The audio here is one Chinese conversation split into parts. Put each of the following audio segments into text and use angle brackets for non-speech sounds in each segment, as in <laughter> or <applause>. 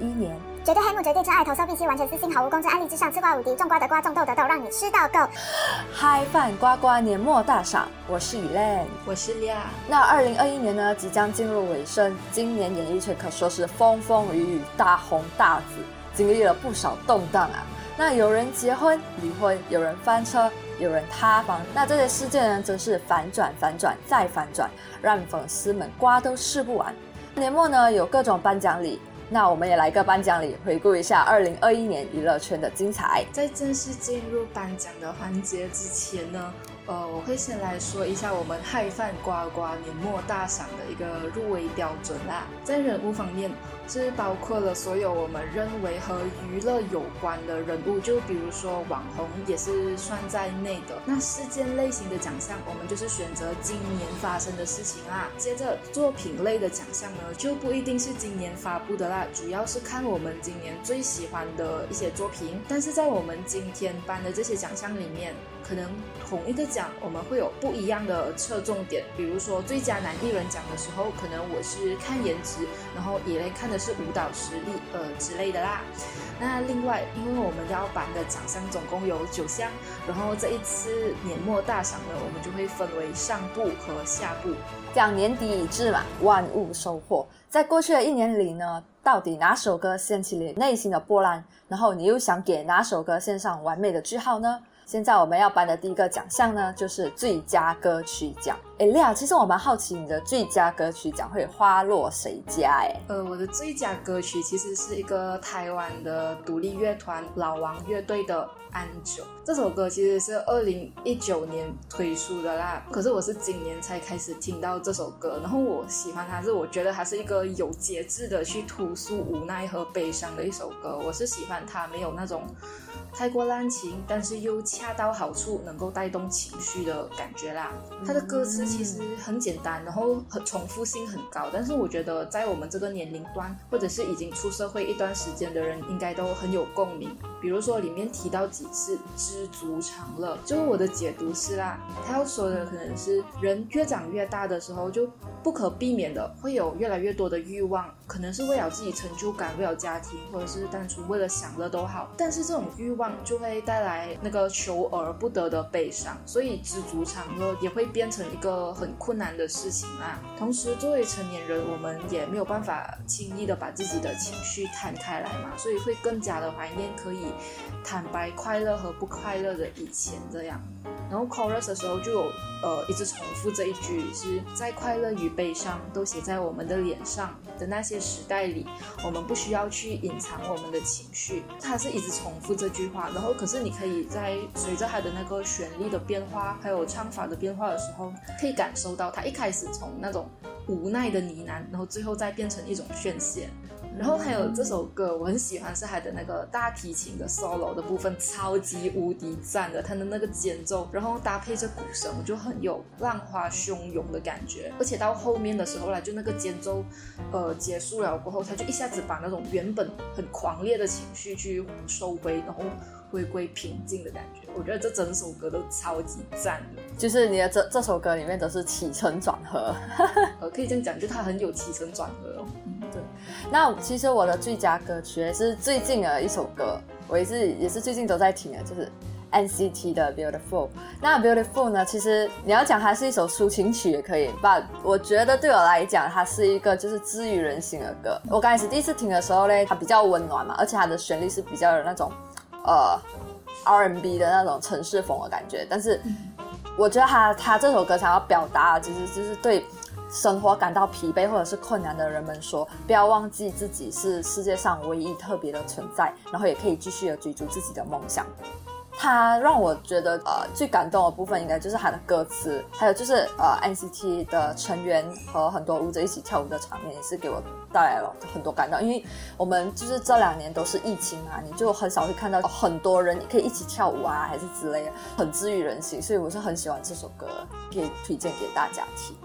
一年。绝对黑幕，绝对真爱，投射必须完全私心，毫无公正，安利之上，吃瓜无敌，种瓜得瓜，种豆得豆，让你吃到够。嗨饭瓜瓜年末大赏，我是雨燕，我是利亚。那二零二一年呢，即将进入尾声，今年演艺圈可说是风风雨雨，大红大紫，经历了不少动荡啊。那有人结婚离婚，有人翻车，有人塌房，那这些事件呢，真是反转反转再反转，让粉丝们瓜都吃不完。年末呢，有各种颁奖礼。那我们也来个颁奖礼，回顾一下二零二一年娱乐圈的精彩。在正式进入颁奖的环节之前呢？呃，我会先来说一下我们嗨饭呱呱年末大赏的一个入围标准啦。在人物方面，是包括了所有我们认为和娱乐有关的人物，就比如说网红也是算在内的。那事件类型的奖项，我们就是选择今年发生的事情啦。接着作品类的奖项呢，就不一定是今年发布的啦，主要是看我们今年最喜欢的一些作品。但是在我们今天颁的这些奖项里面，可能同一个奖。我们会有不一样的侧重点，比如说最佳男艺人奖的时候，可能我是看颜值，然后野雷看的是舞蹈实力，呃之类的啦。那另外，因为我们要颁的奖项总共有九项，然后这一次年末大赏呢，我们就会分为上部和下部。讲年底已至嘛，万物收获。在过去的一年里呢，到底哪首歌掀起了内心的波澜？然后你又想给哪首歌献上完美的句号呢？现在我们要颁的第一个奖项呢，就是最佳歌曲奖。哎，莉亚，其实我蛮好奇你的最佳歌曲奖会花落谁家？哎，呃，我的最佳歌曲其实是一个台湾的独立乐团老王乐队的《安久》。这首歌其实是二零一九年推出的啦，可是我是今年才开始听到这首歌，然后我喜欢它是我觉得它是一个有节制的去吐诉无奈和悲伤的一首歌。我是喜欢它没有那种。太过滥情，但是又恰到好处，能够带动情绪的感觉啦。它的歌词其实很简单，然后很重复性很高，但是我觉得在我们这个年龄段，或者是已经出社会一段时间的人，应该都很有共鸣。比如说里面提到几次知足常乐，就是我的解读是啦，他要说的可能是人越长越大的时候，就不可避免的会有越来越多的欲望，可能是为了自己成就感，为了家庭，或者是单纯为了享乐都好，但是这种欲望。就会带来那个求而不得的悲伤，所以知足常乐也会变成一个很困难的事情啊。同时，作为成年人，我们也没有办法轻易的把自己的情绪摊开来嘛，所以会更加的怀念可以坦白快乐和不快乐的以前这样。然后 chorus 的时候就有呃一直重复这一句，是在快乐与悲伤都写在我们的脸上的那些时代里，我们不需要去隐藏我们的情绪。他是一直重复这句话，然后可是你可以在随着他的那个旋律的变化，还有唱法的变化的时候，可以感受到他一开始从那种无奈的呢喃，然后最后再变成一种宣泄。然后还有这首歌，我很喜欢是它的那个大提琴的 solo 的部分，超级无敌赞的，它的那个间奏，然后搭配着鼓声，就很有浪花汹涌的感觉。而且到后面的时候呢，就那个间奏，呃，结束了过后，他就一下子把那种原本很狂烈的情绪去收回，然后回归平静的感觉。我觉得这整首歌都超级赞的，就是你的这这首歌里面都是起承转合，呃，可以这样讲，就它很有起承转合哦。对，那其实我的最佳歌曲也是最近的一首歌，我也是也是最近都在听的，就是 NCT 的 Beautiful。那 Beautiful 呢，其实你要讲它是一首抒情曲也可以，but 我觉得对我来讲，它是一个就是治愈人心的歌。我刚开始第一次听的时候嘞，它比较温暖嘛，而且它的旋律是比较有那种呃 R&B 的那种城市风的感觉。但是我觉得他他这首歌想要表达，其实就是对。生活感到疲惫或者是困难的人们说：“不要忘记自己是世界上唯一特别的存在，然后也可以继续的追逐自己的梦想。”他让我觉得呃最感动的部分应该就是他的歌词，还有就是呃 NCT 的成员和很多舞者一起跳舞的场面，也是给我带来了很多感动。因为我们就是这两年都是疫情啊，你就很少会看到很多人可以一起跳舞啊，还是之类的，很治愈人心。所以我是很喜欢这首歌，可以推荐给大家听。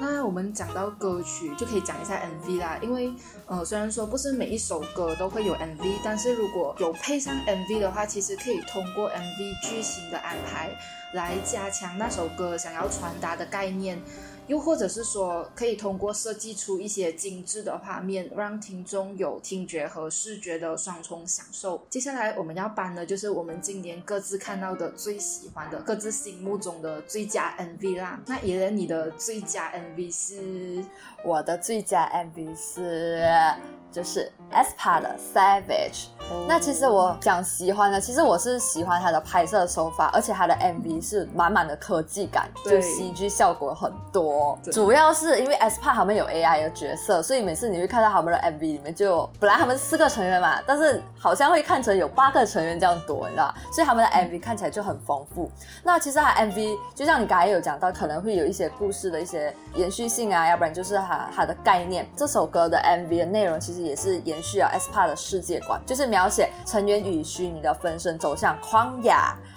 那我们讲到歌曲，就可以讲一下 MV 啦。因为，呃，虽然说不是每一首歌都会有 MV，但是如果有配上 MV 的话，其实可以通过 MV 剧情的安排来加强那首歌想要传达的概念。又或者是说，可以通过设计出一些精致的画面，让听众有听觉和视觉的双重享受。接下来我们要颁的就是我们今年各自看到的最喜欢的、各自心目中的最佳 MV 啦。那野人，你的最佳 MV 是？我的最佳 MV 是。就是 aespa 的 savage，那其实我讲喜欢的，其实我是喜欢它的拍摄手法，而且它的 MV 是满满的科技感，就 CG 效果很多。主要是因为 aespa 他们有 AI 的角色，所以每次你会看到他们的 MV 里面就本来他们四个成员嘛，但是好像会看成有八个成员这样多，你知道所以他们的 MV 看起来就很丰富。那其实它 MV 就像你刚才有讲到，可能会有一些故事的一些延续性啊，要不然就是它它的概念。这首歌的 MV 的内容其实。也是延续了 SPA 的世界观，就是描写成员与虚拟的分身走向荒野，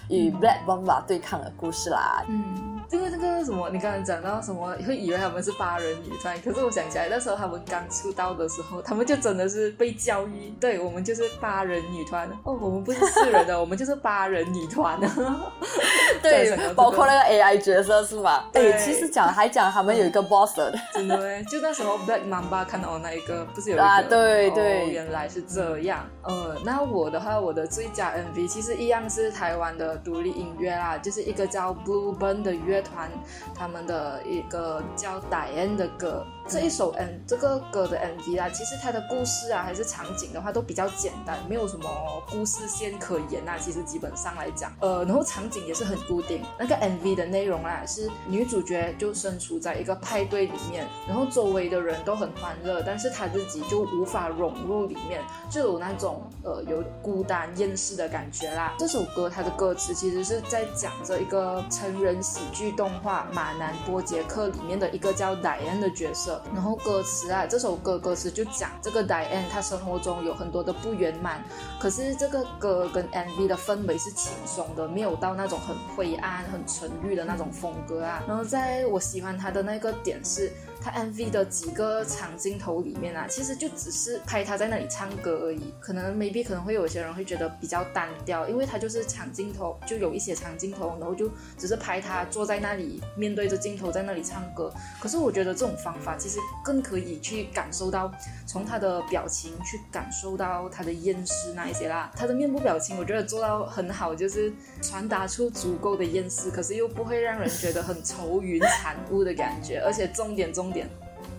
与 Black Bomba 对抗的故事啦。嗯。这个这个什么？你刚才讲到什么？会以为他们是八人女团，可是我想起来，那时候他们刚出道的时候，他们就真的是被教育，对我们就是八人女团哦，我们不是四人的，<laughs> 我们就是八人女团。<laughs> 对，包括那个 AI 角色是吧？对，其实讲还讲他们有一个 boss 的，真的就那时候 Black Mamba 看到那一个，不是有一个？啊，对对，原来是这样。呃，那我的话，我的最佳 MV 其实一样是台湾的独立音乐啦，就是一个叫 Blue Burn 的乐。乐团他们的一个叫《Diane》的歌。这一首 M 这个歌的 MV 啊，其实它的故事啊，还是场景的话，都比较简单，没有什么故事线可言啊。其实基本上来讲，呃，然后场景也是很固定。那个 MV 的内容啊，是女主角就身处在一个派对里面，然后周围的人都很欢乐，但是她自己就无法融入里面，就有那种呃有孤单厌世的感觉啦。这首歌它的歌词其实是在讲着一个成人喜剧动画《马南波杰克》里面的一个叫 Diane 的角色。然后歌词啊，这首歌歌词就讲这个 Diane 她生活中有很多的不圆满，可是这个歌跟 MV 的氛围是轻松的，没有到那种很灰暗、很沉郁的那种风格啊。然后在我喜欢他的那个点是。他 MV 的几个长镜头里面啊，其实就只是拍他在那里唱歌而已。可能 maybe 可能会有些人会觉得比较单调，因为他就是长镜头，就有一些长镜头，然后就只是拍他坐在那里面对着镜头在那里唱歌。可是我觉得这种方法其实更可以去感受到，从他的表情去感受到他的厌世那一些啦。他的面部表情我觉得做到很好，就是传达出足够的厌世，可是又不会让人觉得很愁云惨雾的感觉。而且重点中。点，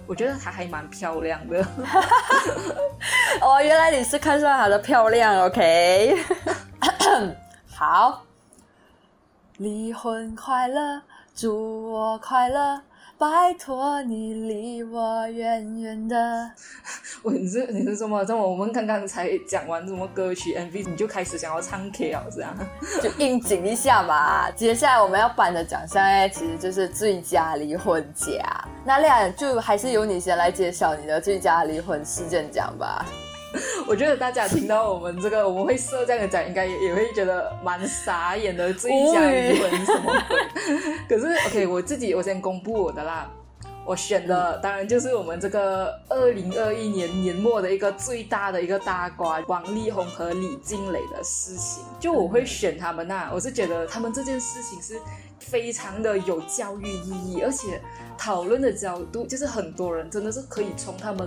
我觉得她还蛮漂亮的。<laughs> 哦，原来你是看上她的漂亮，OK？<coughs> 好，离婚快乐，祝我快乐。拜托你离我远远的。<laughs> 我你是你是什么？这么我们刚刚才讲完什么歌曲 MV，你就开始想要唱 K 了，这 <laughs> 样就应景一下嘛。接下来我们要颁的奖项哎，其实就是最佳离婚奖。那亮就还是由你先来揭晓你的最佳离婚事件奖吧。<laughs> 我觉得大家听到我们这个，我们会设这样的奖，应该也也会觉得蛮傻眼的。最佳离婚什么鬼？<laughs> 可是 OK，我自己我先公布我的啦。我选的当然就是我们这个二零二一年年末的一个最大的一个大瓜，王力宏和李静蕾的事情。就我会选他们呐，我是觉得他们这件事情是非常的有教育意义，而且讨论的角度就是很多人真的是可以从他们。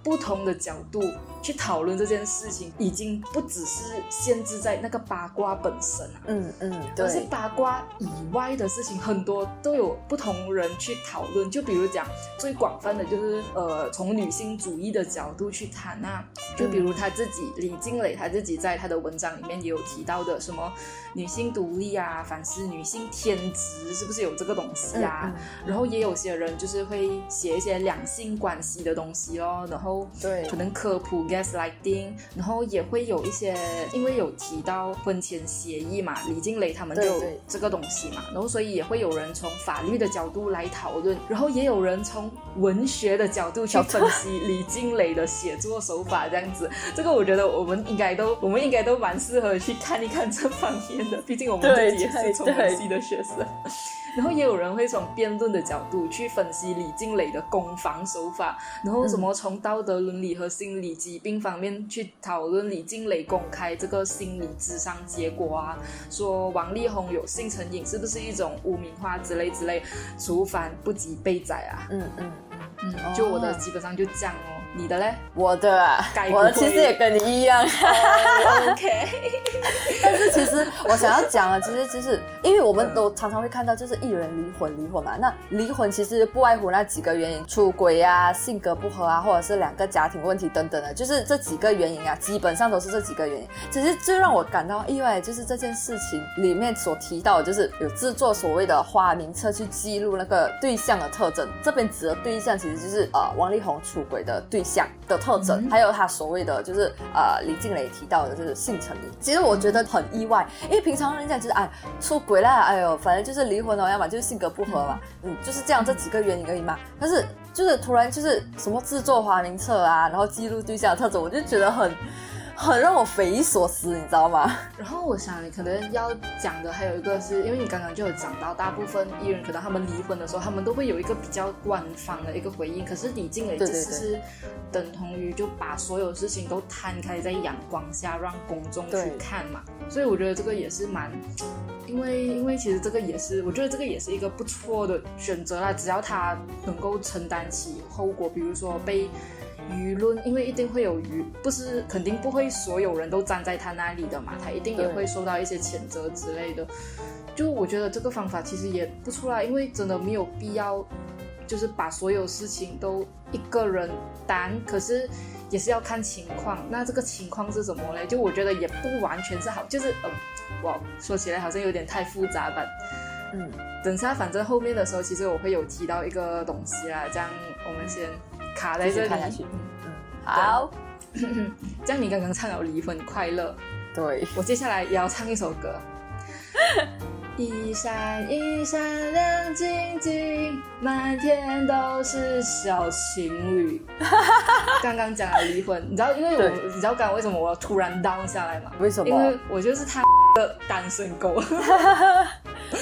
不同的角度去讨论这件事情，已经不只是限制在那个八卦本身啊，嗯嗯，而是八卦以外的事情，很多都有不同人去讨论。就比如讲最广泛的，就是呃，从女性主义的角度去谈啊，就比如他自己李静蕾，他自己在他的文章里面也有提到的，什么女性独立啊，反思女性天职，是不是有这个东西啊？然后也有些人就是会写一些两性关系的东西哦，然后。对，可能科普 gaslighting，然后也会有一些，因为有提到婚前协议嘛，李静蕾他们就有这个东西嘛，然后所以也会有人从法律的角度来讨论，然后也有人从文学的角度去分析李静蕾的写作手法这样子。这个我觉得我们应该都，<laughs> 我们应该都蛮适合去看一看这方面的，毕竟我们自己也是中文系的学生。的。然后也有人会从辩论的角度去分析李静蕾的攻防手法，然后什么从道德伦理和心理疾病方面去讨论李静蕾公开这个心理智商结果啊，说王力宏有性成瘾是不是一种污名化之类之类，除凡不及被宰啊，嗯嗯嗯，就我的基本上就这样哦。你的嘞？我的啊，我的其实也跟你一样。OK，<laughs> 但是其实我想要讲的，其实就是因为我们都常常会看到，就是艺人离婚离婚嘛。那离婚其实不外乎那几个原因：出轨啊、性格不合啊，或者是两个家庭问题等等的，就是这几个原因啊，基本上都是这几个原因。只是最让我感到意外，就是这件事情里面所提到，就是有制作所谓的花名册去记录那个对象的特征。这边指的对象其实就是呃王力宏出轨的对。象的特征，还有他所谓的就是呃李静蕾提到的就是性成瘾。其实我觉得很意外，因为平常人家就是哎出轨啦，哎呦反正就是离婚了，要么就是性格不合嘛，嗯就是这样这几个原因而已嘛。但是就是突然就是什么制作花名册啊，然后记录对象的特征，我就觉得很。很让我匪夷所思，你知道吗？然后我想，你可能要讲的还有一个，是因为你刚刚就有讲到，大部分艺人可能他们离婚的时候，他们都会有一个比较官方的一个回应。可是李静蕾只是等同于就把所有事情都摊开在阳光下，让公众去看嘛。所以我觉得这个也是蛮，因为因为其实这个也是，我觉得这个也是一个不错的选择啦。只要他能够承担起后果，比如说被。舆论，因为一定会有舆，不是肯定不会所有人都站在他那里的嘛，他一定也会受到一些谴责之类的。就我觉得这个方法其实也不错啦，因为真的没有必要，就是把所有事情都一个人担，可是也是要看情况。那这个情况是什么嘞？就我觉得也不完全是好，就是呃，哇，说起来好像有点太复杂吧。嗯，等下反正后面的时候，其实我会有提到一个东西啦，这样我们先。卡在这里，嗯，好。<laughs> 这样你刚刚唱了《离婚快乐》，对我接下来也要唱一首歌。<laughs> 一闪一闪亮晶晶，满天都是小情侣。<laughs> 刚刚讲了离婚，你知道，因为我你知道刚刚为什么我突然 down 下来吗？为什么？因为我就是他的单身狗。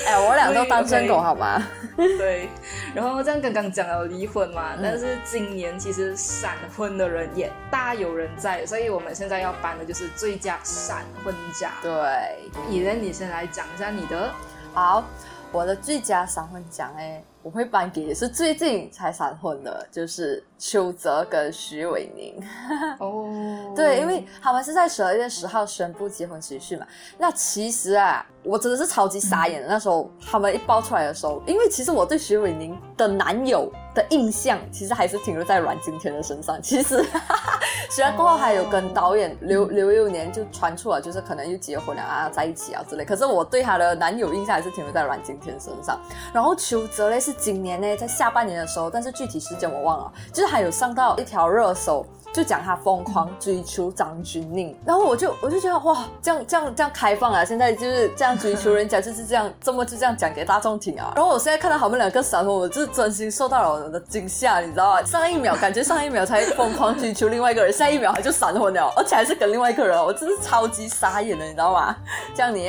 哎，我俩都单身狗，好吗？<laughs> 对。然后这样刚刚讲了离婚嘛，但是今年其实闪婚的人也大有人在，所以我们现在要颁的就是最佳闪婚奖。对，以人你先来讲一下你的。好，我的最佳闪婚奖哎，我会颁给也是最近才闪婚的，就是邱泽跟徐伟宁。<laughs> 哦，对，因为他们是在十二月十号宣布结婚喜讯嘛。那其实啊。我真的是超级傻眼的，那时候他们一爆出来的时候，因为其实我对徐伟宁的男友的印象，其实还是停留在阮经天的身上。其实 <laughs> 虽然过后还有跟导演刘刘幼年就传出了，就是可能又结婚了啊，在一起啊之类。可是我对他的男友印象还是停留在阮经天身上。然后邱泽嘞是今年呢，在下半年的时候，但是具体时间我忘了，就是还有上到一条热搜。就讲他疯狂追求张钧甯，然后我就我就觉得哇，这样这样这样开放啊！现在就是这样追求人家，就是这样这么就这样讲给大众听啊！然后我现在看到他们两个闪婚，我是真心受到了我的惊吓，你知道吗？上一秒感觉上一秒才疯狂追求另外一个人，下一秒他就闪婚了，<laughs> 而且还是跟另外一个人，我真是超级傻眼的，你知道吗？这样你？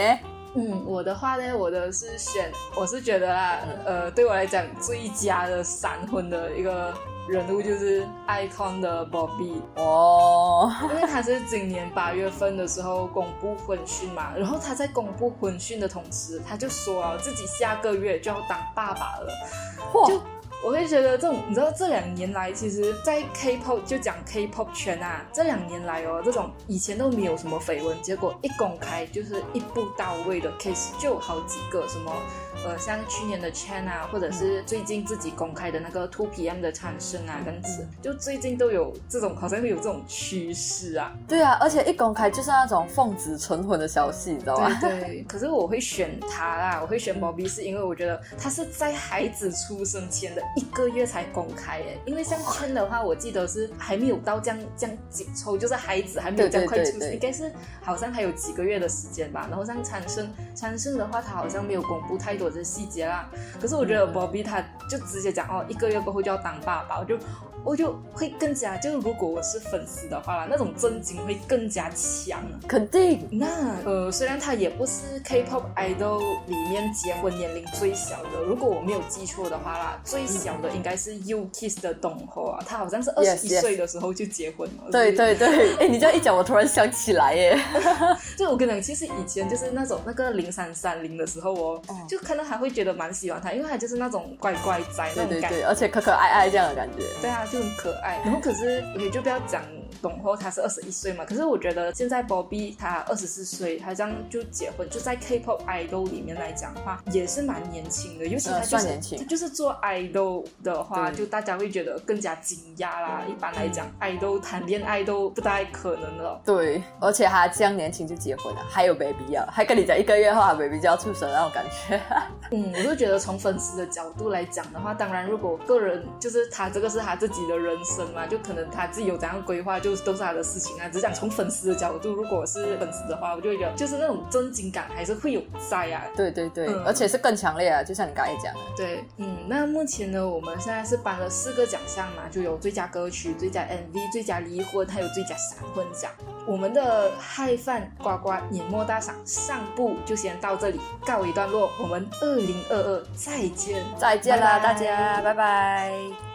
嗯，我的话呢，我的是选，我是觉得啊，呃，对我来讲最佳的闪婚的一个。人物就是 icon 的 Bobby 哦，因为他是今年八月份的时候公布婚讯嘛，然后他在公布婚讯的同时，他就说自己下个月就要当爸爸了，就我会觉得这种，你知道这两年来，其实，在 K-pop 就讲 K-pop 圈啊，这两年来哦，这种以前都没有什么绯闻，结果一公开就是一步到位的 case 就有好几个什么。呃，像去年的 Chan 啊，或者是最近自己公开的那个 Two PM 的产生啊，跟此，就最近都有这种，好像会有这种趋势啊。对啊，而且一公开就是那种奉子成婚的消息，你知道吗？对。可是我会选他啦，我会选 Bobby，是因为我觉得他是在孩子出生前的一个月才公开哎，因为像圈的话，我记得是还没有到这样这样紧凑，就是孩子还没有这样快出世，应该是好像还有几个月的时间吧。然后像产生产生的话，他好像没有公布太多的细节啦。可是我觉得 Bobby 他就直接讲哦，一个月过后就要当爸爸，我就。我就会更加，就是如果我是粉丝的话啦，那种震惊会更加强。肯定。那呃，虽然他也不是 K-pop idol 里面结婚年龄最小的，如果我没有记错的话啦，最小的应该是 U-Kiss 的董后啊，他好像是二十一岁的时候就结婚了。对对对，哎，你这样一讲，我突然想起来耶。<laughs> 就我跟你讲，其实以前就是那种那个零三三零的时候哦，就看到还会觉得蛮喜欢他，因为他就是那种乖乖仔那种感觉，而且可可爱爱这样的感觉。对啊，就。很可爱，然后可是也就不要讲。董后他是二十一岁嘛，可是我觉得现在 Bobby 他二十四岁，他这样就结婚，就在 K-pop idol 里面来讲的话，也是蛮年轻的。尤其他就是他就是做 idol 的话，就大家会觉得更加惊讶啦。一般来讲，idol 谈恋爱都不太可能了。对，而且他这样年轻就结婚了，还有 baby 啊，还跟你讲一个月后 baby 就要出生那种感觉。<laughs> 嗯，我就觉得从粉丝的角度来讲的话，当然如果个人就是他这个是他自己的人生嘛，就可能他自己有怎样规划。就都是他的事情啊，只讲从粉丝的角度，如果是粉丝的话，我就会觉得就是那种震惊感还是会有在啊。对对对，而且是更强烈啊，就像你刚才讲的。对，嗯，那目前呢，我们现在是颁了四个奖项嘛，就有最佳歌曲、最佳 MV、最佳离婚，还有最佳闪婚奖。我们的嗨饭呱呱年末大赏上部就先到这里告一段落，我们二零二二再见，再见啦，大家，拜拜。